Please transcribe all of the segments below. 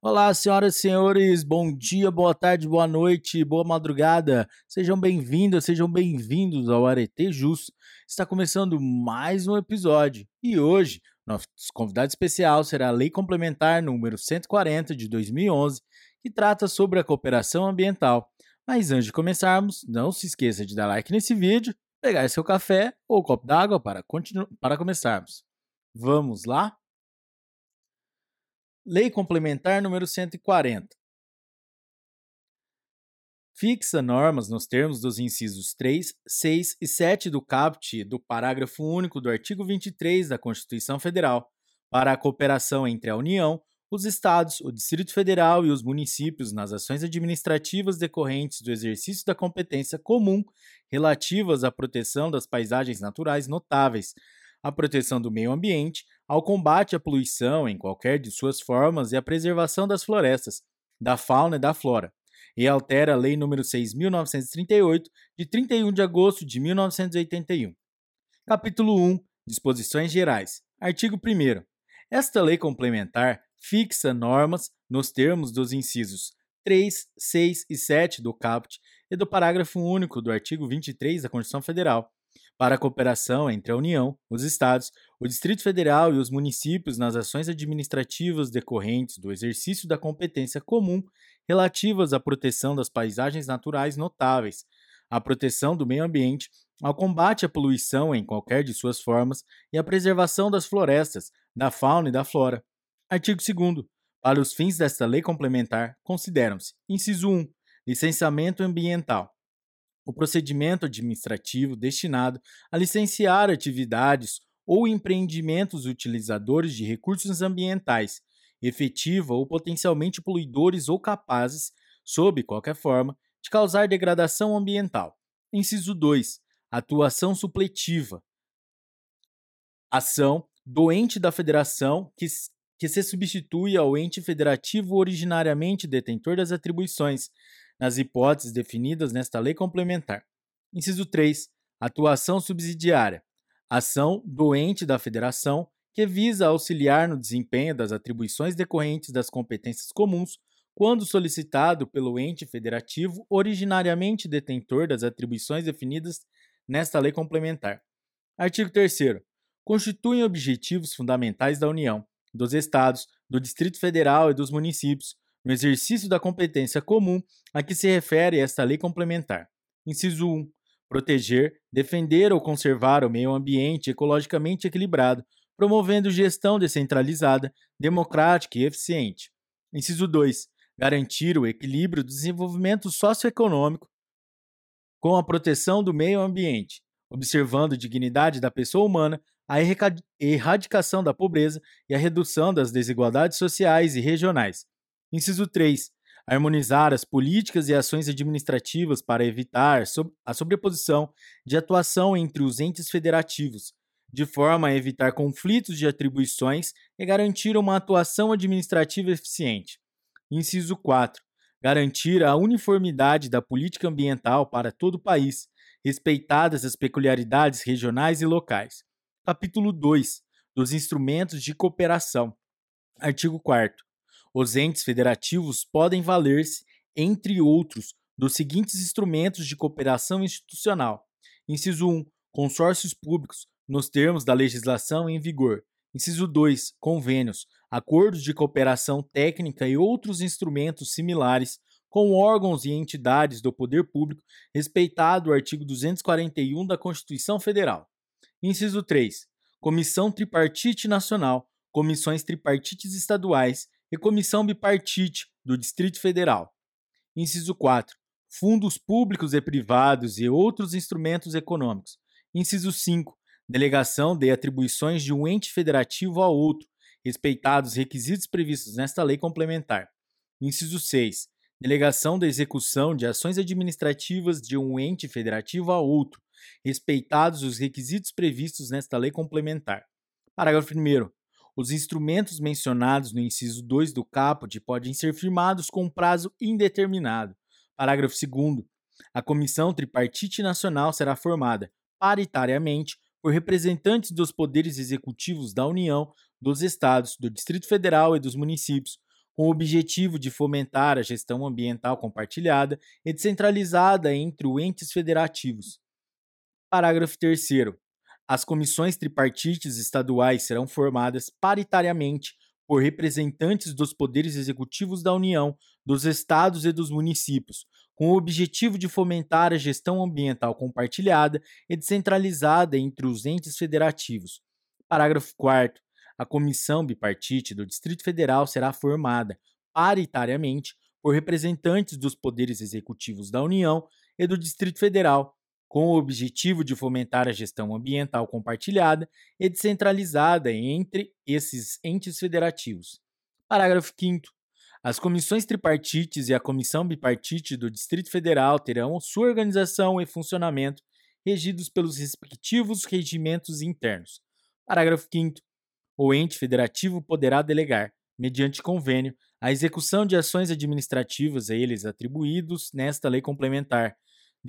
Olá, senhoras e senhores, bom dia, boa tarde, boa noite, boa madrugada. Sejam bem-vindas, sejam bem-vindos ao Arete Jus. Está começando mais um episódio e hoje nosso convidado especial será a Lei Complementar número 140 de 2011, que trata sobre a cooperação ambiental. Mas antes de começarmos, não se esqueça de dar like nesse vídeo, pegar seu café ou copo d'água para, para começarmos. Vamos lá? Lei Complementar número 140. Fixa normas nos termos dos incisos 3, 6 e 7 do caput do parágrafo único do artigo 23 da Constituição Federal para a cooperação entre a União, os Estados, o Distrito Federal e os municípios nas ações administrativas decorrentes do exercício da competência comum relativas à proteção das paisagens naturais notáveis, à proteção do meio ambiente, ao combate à poluição em qualquer de suas formas e à preservação das florestas, da fauna e da flora, e altera a Lei nº 6.938, de 31 de agosto de 1981. Capítulo 1 Disposições Gerais. Artigo 1. Esta lei complementar fixa normas nos termos dos incisos 3, 6 e 7 do caput e do parágrafo único do artigo 23 da Constituição Federal, para a cooperação entre a União, os Estados, o Distrito Federal e os municípios nas ações administrativas decorrentes do exercício da competência comum relativas à proteção das paisagens naturais notáveis, à proteção do meio ambiente, ao combate à poluição em qualquer de suas formas e à preservação das florestas, da fauna e da flora. Artigo 2. Para os fins desta lei complementar, consideram-se: inciso 1, licenciamento ambiental o procedimento administrativo destinado a licenciar atividades ou empreendimentos utilizadores de recursos ambientais, efetiva ou potencialmente poluidores ou capazes, sob qualquer forma, de causar degradação ambiental. Inciso 2. Atuação supletiva. Ação do ente da federação que, que se substitui ao ente federativo originariamente detentor das atribuições, nas hipóteses definidas nesta lei complementar. Inciso 3. Atuação subsidiária. Ação do ente da federação que visa auxiliar no desempenho das atribuições decorrentes das competências comuns quando solicitado pelo ente federativo originariamente detentor das atribuições definidas nesta lei complementar. Artigo 3 Constituem objetivos fundamentais da União, dos Estados, do Distrito Federal e dos municípios, no exercício da competência comum a que se refere esta lei complementar. Inciso 1. Proteger, defender ou conservar o meio ambiente ecologicamente equilibrado, promovendo gestão descentralizada, democrática e eficiente. Inciso 2. Garantir o equilíbrio do desenvolvimento socioeconômico com a proteção do meio ambiente, observando a dignidade da pessoa humana, a erradicação da pobreza e a redução das desigualdades sociais e regionais, Inciso 3. Harmonizar as políticas e ações administrativas para evitar a sobreposição de atuação entre os entes federativos, de forma a evitar conflitos de atribuições e garantir uma atuação administrativa eficiente. Inciso 4. Garantir a uniformidade da política ambiental para todo o país, respeitadas as peculiaridades regionais e locais. Capítulo 2. Dos instrumentos de cooperação. Artigo 4 os entes federativos podem valer-se, entre outros, dos seguintes instrumentos de cooperação institucional: inciso 1, consórcios públicos, nos termos da legislação em vigor. Inciso 2, convênios, acordos de cooperação técnica e outros instrumentos similares com órgãos e entidades do poder público, respeitado o artigo 241 da Constituição Federal. Inciso 3, Comissão Tripartite Nacional, comissões tripartites estaduais e Comissão Bipartite do Distrito Federal. Inciso 4. Fundos públicos e privados e outros instrumentos econômicos. Inciso 5. Delegação de atribuições de um ente federativo a outro, respeitados os requisitos previstos nesta lei complementar. Inciso 6. Delegação da execução de ações administrativas de um ente federativo a outro, respeitados os requisitos previstos nesta lei complementar. Parágrafo 1. Os instrumentos mencionados no inciso 2 do caput podem ser firmados com prazo indeterminado. Parágrafo 2. A Comissão Tripartite Nacional será formada, paritariamente, por representantes dos poderes executivos da União, dos Estados, do Distrito Federal e dos municípios, com o objetivo de fomentar a gestão ambiental compartilhada e descentralizada entre os entes federativos. Parágrafo 3. As comissões tripartites estaduais serão formadas paritariamente por representantes dos poderes executivos da União, dos estados e dos municípios, com o objetivo de fomentar a gestão ambiental compartilhada e descentralizada entre os entes federativos. Parágrafo 4. A comissão bipartite do Distrito Federal será formada paritariamente por representantes dos poderes executivos da União e do Distrito Federal, com o objetivo de fomentar a gestão ambiental compartilhada e descentralizada entre esses entes federativos. Parágrafo 5. As comissões tripartites e a comissão bipartite do Distrito Federal terão sua organização e funcionamento regidos pelos respectivos regimentos internos. Parágrafo 5. O ente federativo poderá delegar, mediante convênio, a execução de ações administrativas a eles atribuídos nesta lei complementar,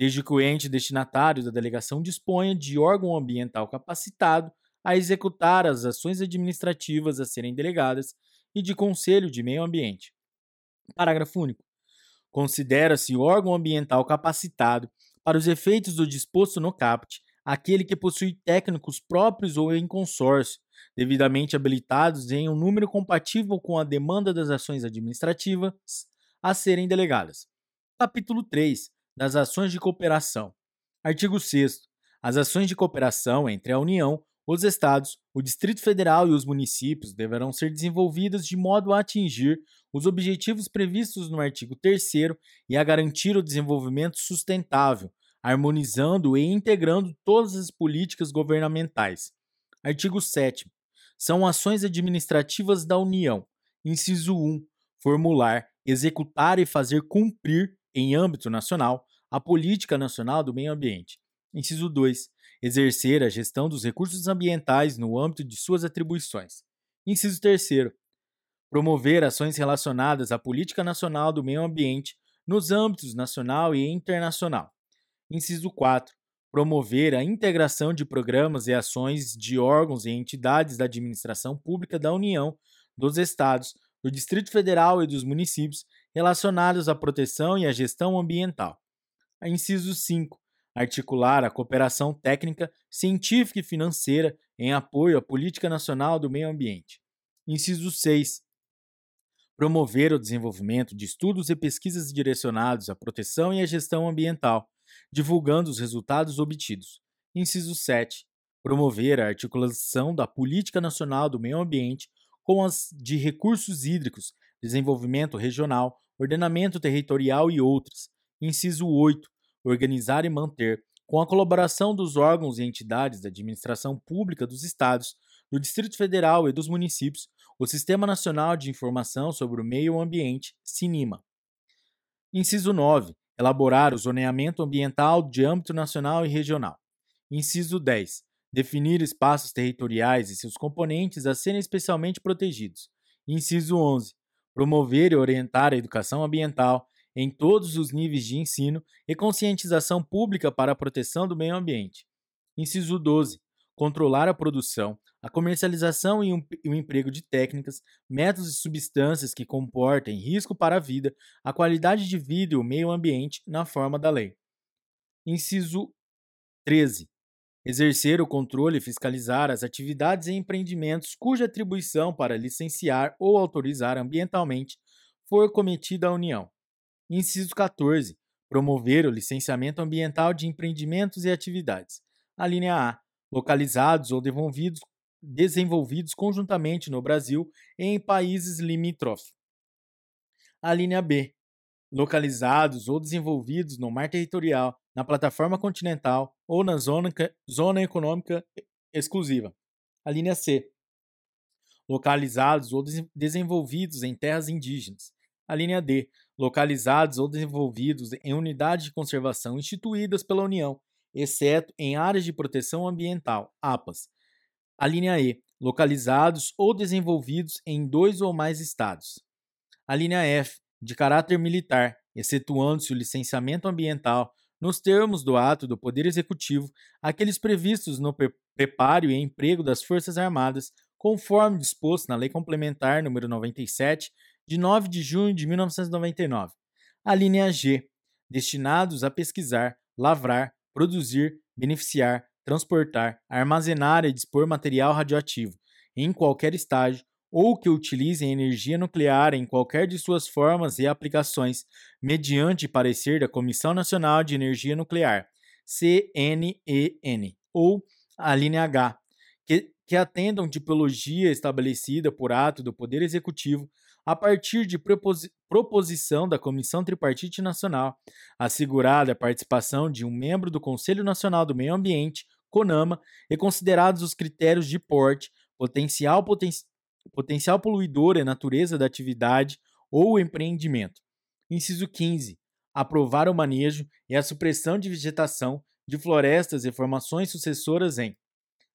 desde que o ente destinatário da delegação disponha de órgão ambiental capacitado a executar as ações administrativas a serem delegadas e de conselho de meio ambiente. Parágrafo único. Considera-se órgão ambiental capacitado para os efeitos do disposto no CAPT aquele que possui técnicos próprios ou em consórcio, devidamente habilitados em um número compatível com a demanda das ações administrativas a serem delegadas. Capítulo 3 das ações de cooperação. Artigo 6 As ações de cooperação entre a União, os Estados, o Distrito Federal e os municípios deverão ser desenvolvidas de modo a atingir os objetivos previstos no artigo 3 e a garantir o desenvolvimento sustentável, harmonizando e integrando todas as políticas governamentais. Artigo 7. São ações administrativas da União. Inciso 1. Formular, executar e fazer cumprir, em âmbito nacional, a política nacional do meio ambiente. Inciso 2. Exercer a gestão dos recursos ambientais no âmbito de suas atribuições. Inciso 3. Promover ações relacionadas à política nacional do meio ambiente nos âmbitos nacional e internacional. Inciso 4. Promover a integração de programas e ações de órgãos e entidades da administração pública da União, dos Estados, do Distrito Federal e dos municípios relacionados à proteção e à gestão ambiental. Inciso 5. Articular a cooperação técnica, científica e financeira em apoio à política nacional do meio ambiente. Inciso 6 promover o desenvolvimento de estudos e pesquisas direcionados à proteção e à gestão ambiental, divulgando os resultados obtidos. Inciso 7. Promover a articulação da política nacional do meio ambiente com as de recursos hídricos, desenvolvimento regional, ordenamento territorial e outras. Inciso 8. Organizar e manter, com a colaboração dos órgãos e entidades da administração pública dos estados, do Distrito Federal e dos municípios, o Sistema Nacional de Informação sobre o Meio Ambiente, SINIMA. Inciso 9 elaborar o zoneamento ambiental de âmbito nacional e regional. Inciso 10. Definir espaços territoriais e seus componentes a serem especialmente protegidos. Inciso 11. Promover e orientar a educação ambiental em todos os níveis de ensino e conscientização pública para a proteção do meio ambiente. Inciso 12 controlar a produção, a comercialização e, o emprego de técnicas, métodos e substâncias que comportem risco para a vida, a qualidade de vida e o meio ambiente na forma da lei. Inciso 13. Exercer o controle e fiscalizar as atividades e empreendimentos cuja atribuição para licenciar ou autorizar ambientalmente for cometida à União. Inciso 14. Promover o licenciamento ambiental de empreendimentos e atividades. A linha A localizados ou desenvolvidos, conjuntamente no Brasil e em países limítrofes. A linha B, localizados ou desenvolvidos no mar territorial, na plataforma continental ou na zona, zona econômica exclusiva. A linha C, localizados ou desenvolvidos em terras indígenas. A linha D, localizados ou desenvolvidos em unidades de conservação instituídas pela União exceto em áreas de proteção ambiental, APAS. A linha E, localizados ou desenvolvidos em dois ou mais estados. A linha F, de caráter militar, excetuando-se o licenciamento ambiental, nos termos do ato do Poder Executivo, aqueles previstos no preparo e emprego das Forças Armadas, conforme disposto na Lei Complementar nº 97 de 9 de junho de 1999. A linha G, destinados a pesquisar, lavrar, produzir, beneficiar, transportar, armazenar e dispor material radioativo em qualquer estágio ou que utilizem energia nuclear em qualquer de suas formas e aplicações, mediante parecer da Comissão Nacional de Energia Nuclear, CNEN, ou a linha H, que, que atendam tipologia estabelecida por ato do Poder Executivo a partir de proposição da Comissão Tripartite Nacional, assegurada a participação de um membro do Conselho Nacional do Meio Ambiente, CONAMA, e considerados os critérios de porte, potencial, poten potencial poluidor e natureza da atividade ou empreendimento. Inciso 15. Aprovar o manejo e a supressão de vegetação de florestas e formações sucessoras em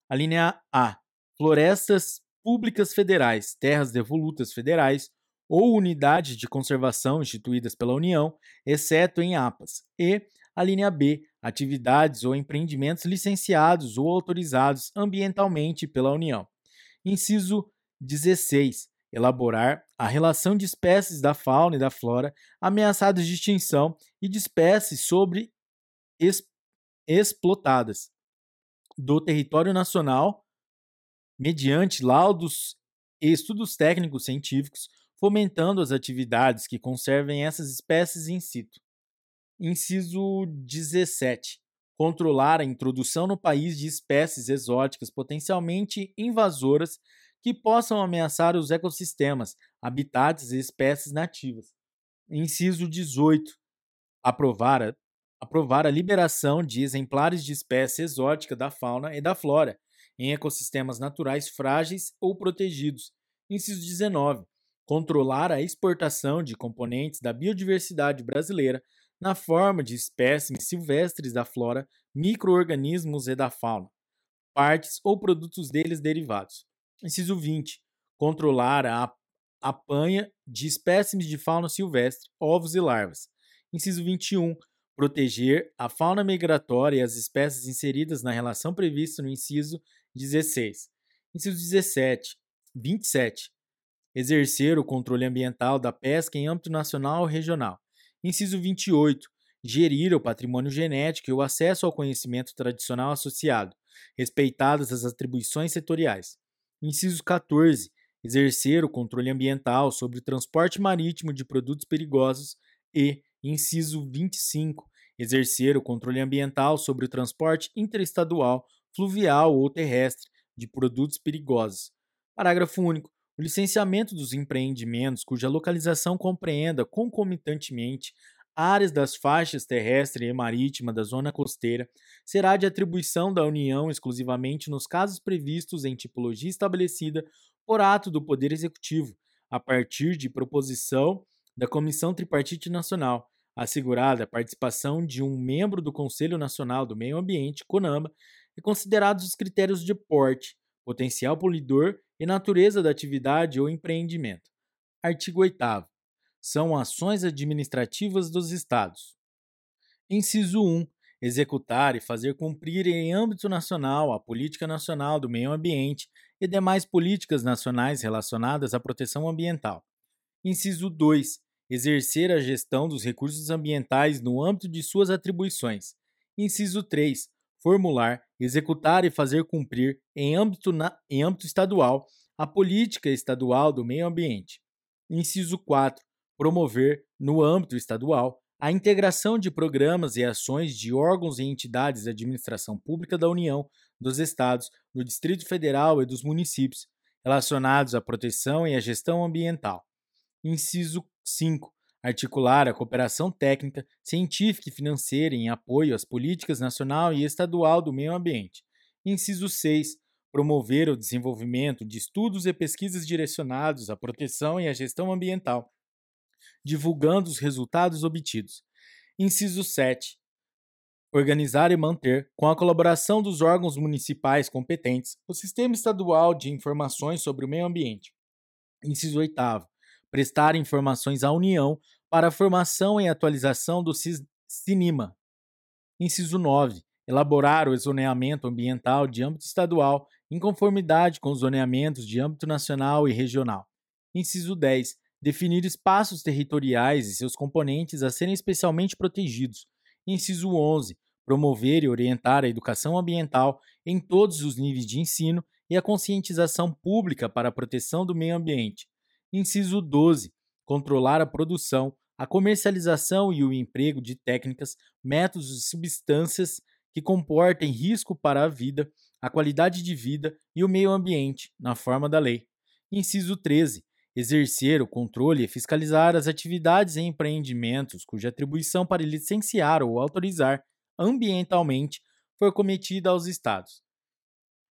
a linha A. Florestas públicas federais, terras devolutas federais ou unidades de conservação instituídas pela União, exceto em APAS. E a linha B. Atividades ou empreendimentos licenciados ou autorizados ambientalmente pela União. Inciso 16. Elaborar a relação de espécies da fauna e da flora ameaçadas de extinção e de espécies sobre explotadas do território nacional mediante laudos e estudos técnicos científicos, fomentando as atividades que conservem essas espécies in situ. Inciso 17. Controlar a introdução no país de espécies exóticas potencialmente invasoras que possam ameaçar os ecossistemas, habitats e espécies nativas. Inciso 18. Aprovar a aprovar a liberação de exemplares de espécie exótica da fauna e da flora em ecossistemas naturais frágeis ou protegidos. Inciso 19. Controlar a exportação de componentes da biodiversidade brasileira na forma de espécimes silvestres da flora, microorganismos e da fauna, partes ou produtos deles derivados. Inciso 20. Controlar a apanha de espécimes de fauna silvestre, ovos e larvas. Inciso 21 proteger a fauna migratória e as espécies inseridas na relação prevista no inciso 16. Inciso 17, 27. Exercer o controle ambiental da pesca em âmbito nacional ou regional. Inciso 28. Gerir o patrimônio genético e o acesso ao conhecimento tradicional associado, respeitadas as atribuições setoriais. Inciso 14. Exercer o controle ambiental sobre o transporte marítimo de produtos perigosos e, Inciso 25. Exercer o controle ambiental sobre o transporte interestadual, fluvial ou terrestre de produtos perigosos. Parágrafo único. O licenciamento dos empreendimentos cuja localização compreenda concomitantemente áreas das faixas terrestre e marítima da zona costeira será de atribuição da União exclusivamente nos casos previstos em tipologia estabelecida por ato do Poder Executivo, a partir de proposição da Comissão Tripartite Nacional, assegurada a participação de um membro do Conselho Nacional do Meio Ambiente, CONAMA, e considerados os critérios de porte, potencial poluidor e natureza da atividade ou empreendimento. Artigo 8 São ações administrativas dos Estados. Inciso 1. Executar e fazer cumprir em âmbito nacional a Política Nacional do Meio Ambiente e demais políticas nacionais relacionadas à proteção ambiental. Inciso 2 exercer a gestão dos recursos ambientais no âmbito de suas atribuições. Inciso 3. Formular, executar e fazer cumprir, em âmbito, na, em âmbito estadual, a política estadual do meio ambiente. Inciso 4. Promover, no âmbito estadual, a integração de programas e ações de órgãos e entidades da administração pública da União, dos Estados, do Distrito Federal e dos municípios, relacionados à proteção e à gestão ambiental. Inciso 5. Articular a cooperação técnica, científica e financeira em apoio às políticas nacional e estadual do meio ambiente. Inciso 6. Promover o desenvolvimento de estudos e pesquisas direcionados à proteção e à gestão ambiental, divulgando os resultados obtidos. Inciso 7. Organizar e manter, com a colaboração dos órgãos municipais competentes, o Sistema Estadual de Informações sobre o Meio Ambiente. Inciso 8 prestar informações à União para a formação e atualização do CINIMA. Inciso 9. Elaborar o zoneamento ambiental de âmbito estadual em conformidade com os zoneamentos de âmbito nacional e regional. Inciso 10. definir espaços territoriais e seus componentes a serem especialmente protegidos. Inciso 11. Promover e orientar a educação ambiental em todos os níveis de ensino e a conscientização pública para a proteção do meio ambiente. Inciso 12. Controlar a produção, a comercialização e o emprego de técnicas, métodos e substâncias que comportem risco para a vida, a qualidade de vida e o meio ambiente, na forma da lei. Inciso 13 exercer o controle e fiscalizar as atividades e empreendimentos cuja atribuição para licenciar ou autorizar ambientalmente for cometida aos Estados.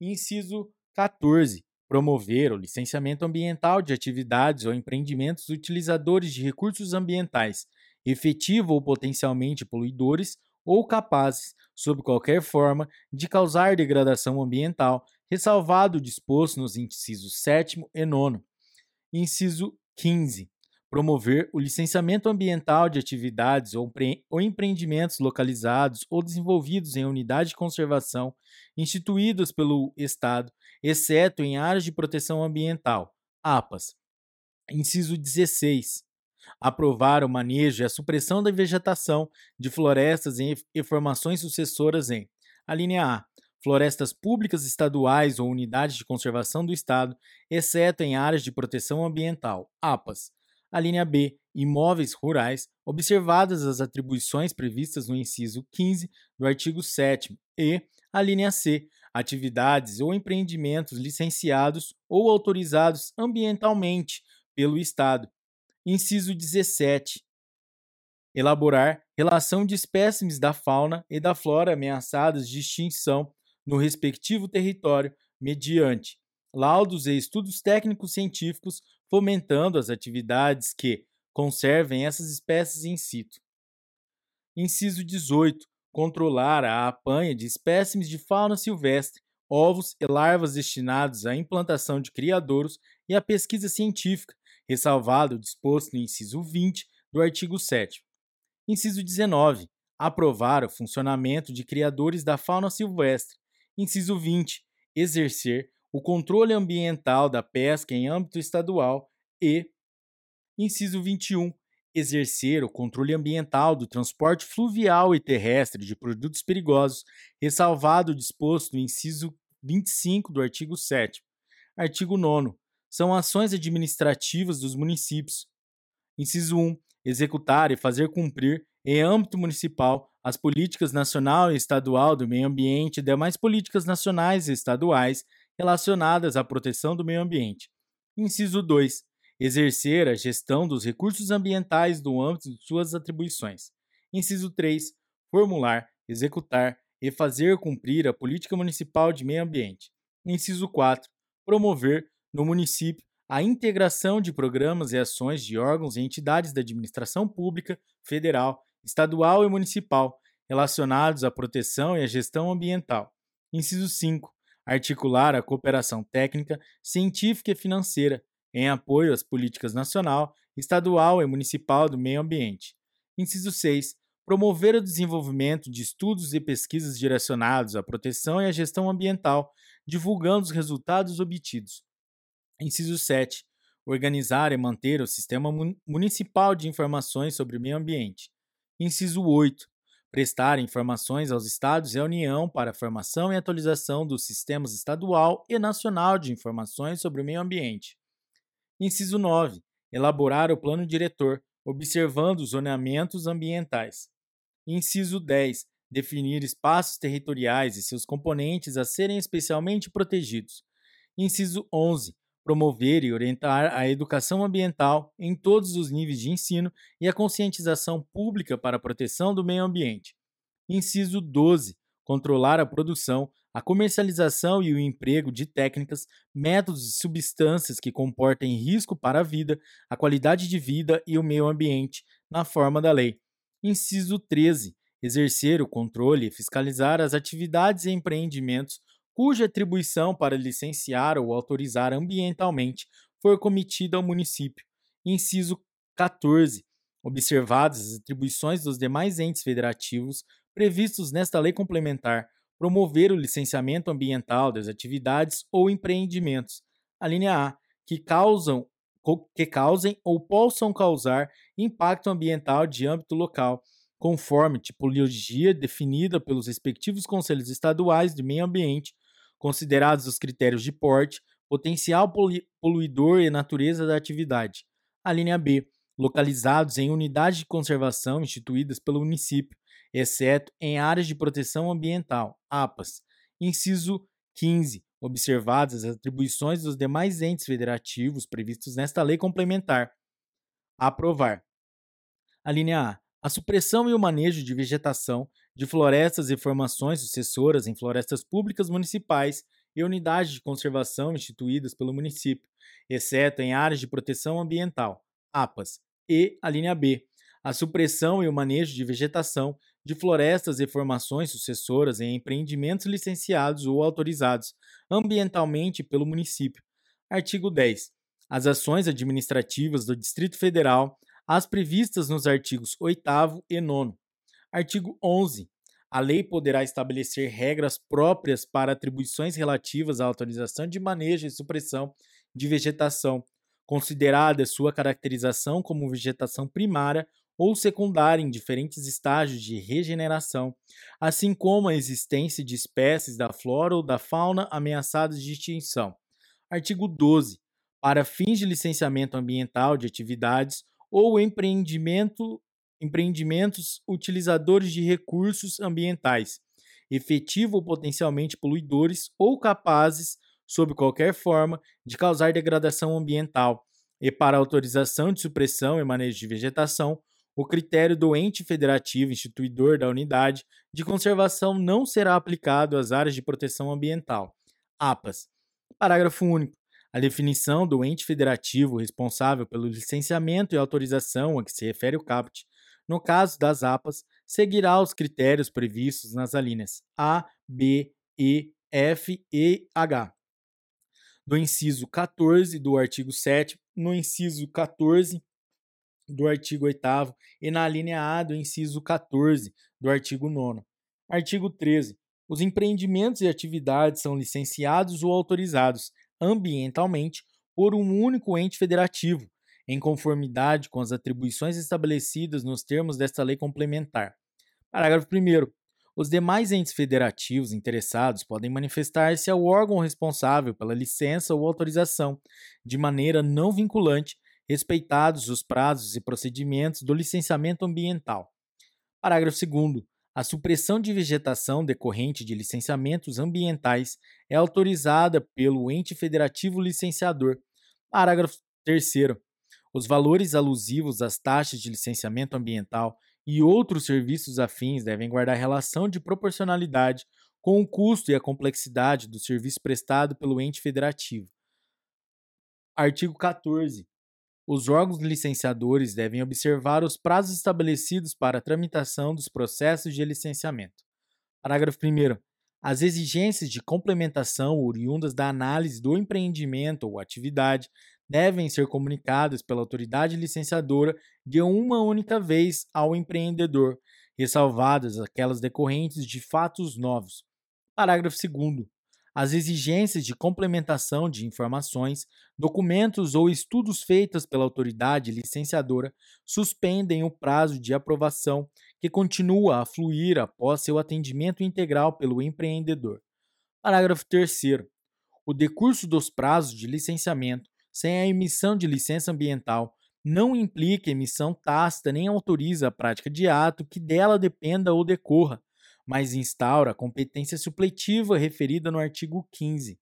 Inciso 14. Promover o licenciamento ambiental de atividades ou empreendimentos utilizadores de recursos ambientais, efetivo ou potencialmente poluidores ou capazes, sob qualquer forma, de causar degradação ambiental, ressalvado o disposto nos incisos 7 e 9 Inciso 15. Promover o licenciamento ambiental de atividades ou, empreendimentos localizados ou desenvolvidos em unidade de conservação instituídos pelo Estado, exceto em áreas de proteção ambiental, APAS. Inciso 16. Aprovar o manejo e a supressão da vegetação de florestas e formações sucessoras em: a linha A florestas públicas estaduais ou unidades de conservação do Estado, exceto em áreas de proteção ambiental, APAS. A linha B, imóveis rurais, observadas as atribuições previstas no inciso 15 do artigo 7 e a linha C, atividades ou empreendimentos licenciados ou autorizados ambientalmente pelo Estado. Inciso 17. Elaborar relação de espécimes da fauna e da flora ameaçadas de extinção no respectivo território mediante laudos e estudos técnicos científicos fomentando as atividades que conservem essas espécies in situ. Inciso 18. Controlar a apanha de espécimes de fauna silvestre, ovos e larvas destinados à implantação de criadouros e à pesquisa científica, ressalvado o disposto no inciso 20 do artigo 7. Inciso 19. Aprovar o funcionamento de criadores da fauna silvestre, Inciso 20. Exercer o controle ambiental da pesca em âmbito estadual e. Inciso 21. Exercer o controle ambiental do transporte fluvial e terrestre de produtos perigosos, ressalvado o disposto no inciso 25 do artigo 7. Artigo 9. São ações administrativas dos municípios. Inciso 1. Executar e fazer cumprir, em âmbito municipal, as políticas nacional e estadual do meio ambiente e demais políticas nacionais e estaduais relacionadas à proteção do meio ambiente. Inciso 2. Exercer a gestão dos recursos ambientais no âmbito de suas atribuições. Inciso 3. Formular, executar e fazer cumprir a política municipal de meio ambiente. Inciso 4. Promover, no município, a integração de programas e ações de órgãos e entidades da administração pública, federal, estadual e municipal relacionados à proteção e à gestão ambiental. Inciso 5. Articular a cooperação técnica, científica e financeira em apoio às políticas nacional, estadual e municipal do meio ambiente. Inciso 6. Promover o desenvolvimento de estudos e pesquisas direcionados à proteção e à gestão ambiental, divulgando os resultados obtidos. Inciso 7. Organizar e manter o Sistema Municipal de Informações sobre o Meio Ambiente. Inciso 8. Prestar informações aos Estados e à União para a formação e atualização dos sistemas estadual e nacional de informações sobre o meio ambiente. Inciso 9. Elaborar o plano diretor, observando os zoneamentos ambientais. Inciso 10. Definir espaços territoriais e seus componentes a serem especialmente protegidos. Inciso 11 promover e orientar a educação ambiental em todos os níveis de ensino e a conscientização pública para a proteção do meio ambiente. Inciso 12. Controlar a produção, a comercialização e o emprego de técnicas, métodos e substâncias que comportem risco para a vida, a qualidade de vida e o meio ambiente, na forma da lei. Inciso 13. Exercer o controle e fiscalizar as atividades e empreendimentos cuja atribuição para licenciar ou autorizar ambientalmente for cometida ao município. Inciso 14. Observadas as atribuições dos demais entes federativos previstos nesta lei complementar, promover o licenciamento ambiental das atividades ou empreendimentos. A linha A, que causam que causem ou possam causar impacto ambiental de âmbito local, conforme tipologia definida pelos respectivos conselhos estaduais de meio ambiente, considerados os critérios de porte, potencial poluidor e natureza da atividade. A linha B, localizados em unidades de conservação instituídas pelo município, exceto em áreas de proteção ambiental, APAS. Inciso 15. Observadas as atribuições dos demais entes federativos previstos nesta lei complementar. Aprovar. A linha A. A supressão e o manejo de vegetação de florestas e formações sucessoras em florestas públicas municipais e unidades de conservação instituídas pelo município, exceto em áreas de proteção ambiental, APAS. E a linha B. A supressão e o manejo de vegetação de florestas e formações sucessoras em empreendimentos licenciados ou autorizados ambientalmente pelo município. Artigo 10. As ações administrativas do Distrito Federal, as previstas nos artigos 8 e 9. Artigo 11. A lei poderá estabelecer regras próprias para atribuições relativas à autorização de manejo e supressão de vegetação, considerada sua caracterização como vegetação primária ou secundária em diferentes estágios de regeneração, assim como a existência de espécies da flora ou da fauna ameaçadas de extinção. Artigo 12. Para fins de licenciamento ambiental de atividades ou empreendimento, empreendimentos utilizadores de recursos ambientais, efetivo ou potencialmente poluidores ou capazes, sob qualquer forma, de causar degradação ambiental, e para autorização de supressão e manejo de vegetação o critério do ente federativo instituidor da unidade de conservação não será aplicado às áreas de proteção ambiental. APAS. Parágrafo único. A definição do ente federativo responsável pelo licenciamento e autorização a que se refere o CAPT, no caso das APAS, seguirá os critérios previstos nas alíneas A, B, E, F e H. Do inciso 14 do artigo 7, no inciso 14 do artigo 8 e na linha A do inciso 14 do artigo 9. Artigo 13. Os empreendimentos e atividades são licenciados ou autorizados ambientalmente por um único ente federativo, em conformidade com as atribuições estabelecidas nos termos desta lei complementar. Parágrafo 1. Os demais entes federativos interessados podem manifestar-se ao órgão responsável pela licença ou autorização, de maneira não vinculante, respeitados os prazos e procedimentos do licenciamento ambiental. Parágrafo 2. A supressão de vegetação decorrente de licenciamentos ambientais é autorizada pelo ente federativo licenciador. Parágrafo 3. Os valores alusivos às taxas de licenciamento ambiental e outros serviços afins devem guardar relação de proporcionalidade com o custo e a complexidade do serviço prestado pelo ente federativo. Artigo 14. Os órgãos licenciadores devem observar os prazos estabelecidos para a tramitação dos processos de licenciamento. Parágrafo 1. As exigências de complementação oriundas da análise do empreendimento ou atividade devem ser comunicadas pela autoridade licenciadora de uma única vez ao empreendedor, ressalvadas aquelas decorrentes de fatos novos. Parágrafo 2. As exigências de complementação de informações, documentos ou estudos feitos pela autoridade licenciadora suspendem o prazo de aprovação que continua a fluir após seu atendimento integral pelo empreendedor. Parágrafo 3. O decurso dos prazos de licenciamento sem a emissão de licença ambiental não implica emissão tácita nem autoriza a prática de ato que dela dependa ou decorra, mas instaura a competência supletiva referida no artigo 15.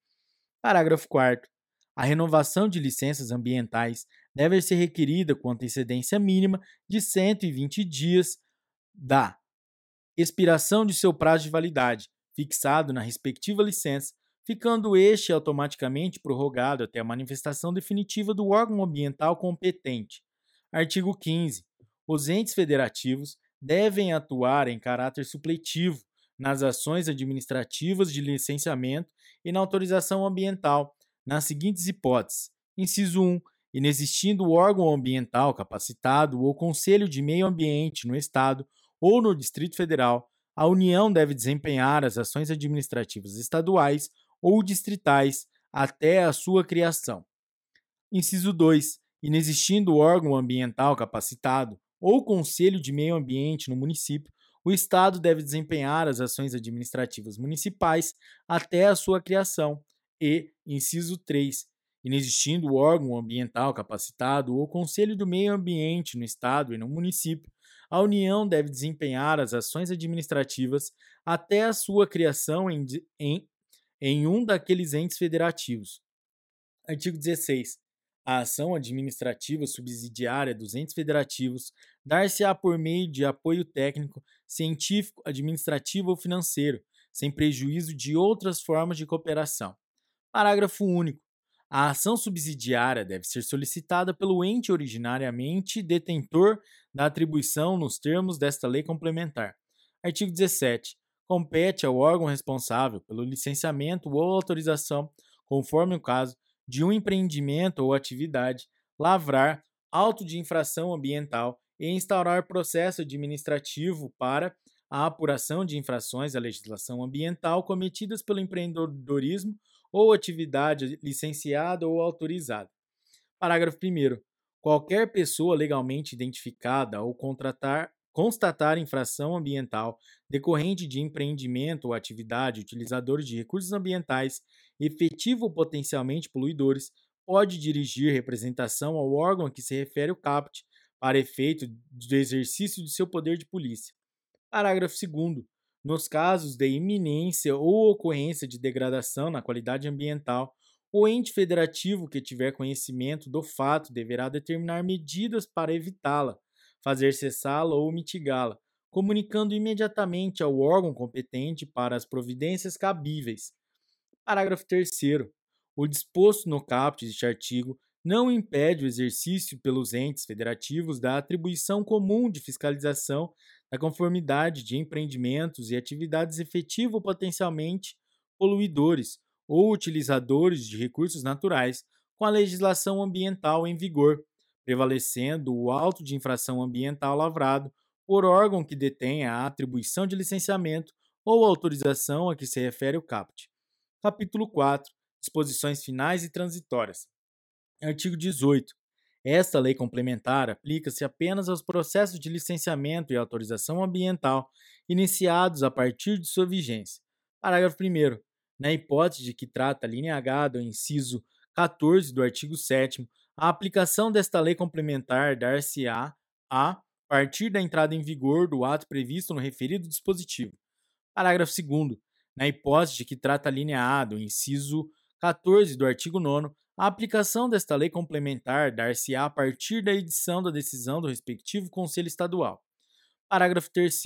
Parágrafo 4. A renovação de licenças ambientais deve ser requerida com antecedência mínima de 120 dias da expiração de seu prazo de validade, fixado na respectiva licença, ficando este automaticamente prorrogado até a manifestação definitiva do órgão ambiental competente. Artigo 15. Os entes federativos devem atuar em caráter supletivo nas ações administrativas de licenciamento e na autorização ambiental, nas seguintes hipóteses: inciso 1, inexistindo órgão ambiental capacitado ou conselho de meio ambiente no estado ou no Distrito Federal, a União deve desempenhar as ações administrativas estaduais ou distritais até a sua criação. Inciso 2. Inexistindo órgão ambiental capacitado ou conselho de meio ambiente no município, o Estado deve desempenhar as ações administrativas municipais até a sua criação. E, inciso 3, inexistindo órgão ambiental capacitado ou conselho do meio ambiente no Estado e no município, a União deve desempenhar as ações administrativas até a sua criação em, em, em um daqueles entes federativos. Artigo 16. A ação administrativa subsidiária dos entes federativos dar-se-á por meio de apoio técnico, científico, administrativo ou financeiro, sem prejuízo de outras formas de cooperação. Parágrafo único. A ação subsidiária deve ser solicitada pelo ente originariamente detentor da atribuição nos termos desta lei complementar. Artigo 17. Compete ao órgão responsável pelo licenciamento ou autorização, conforme o caso, de um empreendimento ou atividade, lavrar auto de infração ambiental e instaurar processo administrativo para a apuração de infrações à legislação ambiental cometidas pelo empreendedorismo ou atividade licenciada ou autorizada. Parágrafo 1. Qualquer pessoa legalmente identificada ou contratar, constatar infração ambiental decorrente de empreendimento ou atividade utilizadores de recursos ambientais efetivo ou potencialmente poluidores, pode dirigir representação ao órgão a que se refere o CAPT para efeito do exercício de seu poder de polícia. Parágrafo 2 nos casos de iminência ou ocorrência de degradação na qualidade ambiental, o ente federativo que tiver conhecimento do fato deverá determinar medidas para evitá-la, fazer cessá-la ou mitigá-la, comunicando imediatamente ao órgão competente para as providências cabíveis, Parágrafo 3. O disposto no caput deste artigo não impede o exercício pelos entes federativos da atribuição comum de fiscalização da conformidade de empreendimentos e atividades efetivo potencialmente poluidores ou utilizadores de recursos naturais com a legislação ambiental em vigor, prevalecendo o auto de infração ambiental lavrado por órgão que detenha a atribuição de licenciamento ou autorização a que se refere o caput. Capítulo 4 Disposições finais e transitórias. Artigo 18. Esta lei complementar aplica-se apenas aos processos de licenciamento e autorização ambiental iniciados a partir de sua vigência. Parágrafo 1. Na hipótese de que trata a linha H do inciso 14 do artigo 7, a aplicação desta lei complementar dar-se-á a partir da entrada em vigor do ato previsto no referido dispositivo. Parágrafo 2. Na hipótese de que trata a linha A do inciso 14 do artigo 9, a aplicação desta lei complementar dar-se-á a partir da edição da decisão do respectivo Conselho Estadual. Parágrafo 3.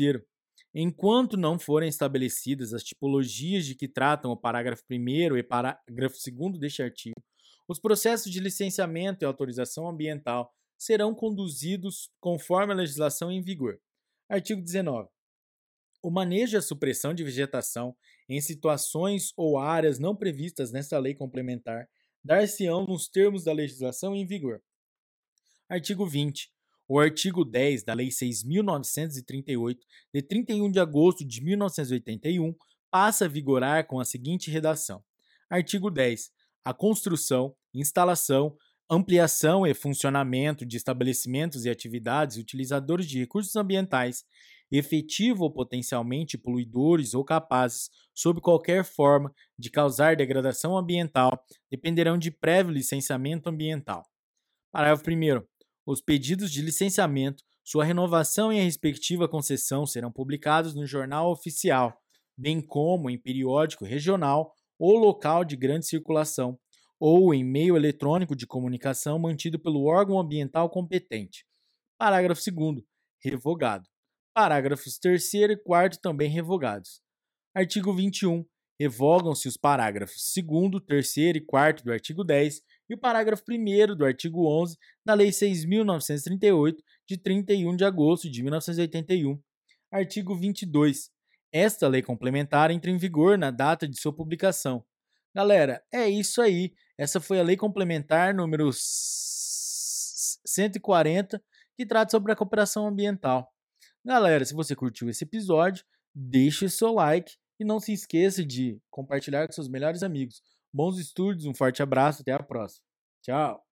Enquanto não forem estabelecidas as tipologias de que tratam o parágrafo 1 e parágrafo 2 deste artigo, os processos de licenciamento e autorização ambiental serão conduzidos conforme a legislação em vigor. Artigo 19. O manejo e a supressão de vegetação em situações ou áreas não previstas nesta lei complementar dar-se-ão nos termos da legislação em vigor. Artigo 20. O artigo 10 da Lei 6.938, de 31 de agosto de 1981, passa a vigorar com a seguinte redação: Artigo 10. A construção, instalação, ampliação e funcionamento de estabelecimentos e atividades utilizadores de recursos ambientais efetivo ou potencialmente poluidores ou capazes, sob qualquer forma, de causar degradação ambiental, dependerão de prévio licenciamento ambiental. Parágrafo 1. Os pedidos de licenciamento, sua renovação e a respectiva concessão serão publicados no Jornal Oficial, bem como em periódico regional ou local de grande circulação, ou em meio eletrônico de comunicação mantido pelo órgão ambiental competente. Parágrafo 2. Revogado. Parágrafos 3 e 4 também revogados. Artigo 21. Revogam-se os parágrafos 2, 3 e 4 do artigo 10 e o parágrafo 1 do artigo 11 da Lei 6.938, de 31 de agosto de 1981. Artigo 22. Esta lei complementar entra em vigor na data de sua publicação. Galera, é isso aí. Essa foi a lei complementar número 140, que trata sobre a cooperação ambiental. Galera, se você curtiu esse episódio, deixe seu like e não se esqueça de compartilhar com seus melhores amigos. Bons estudos, um forte abraço, até a próxima. Tchau!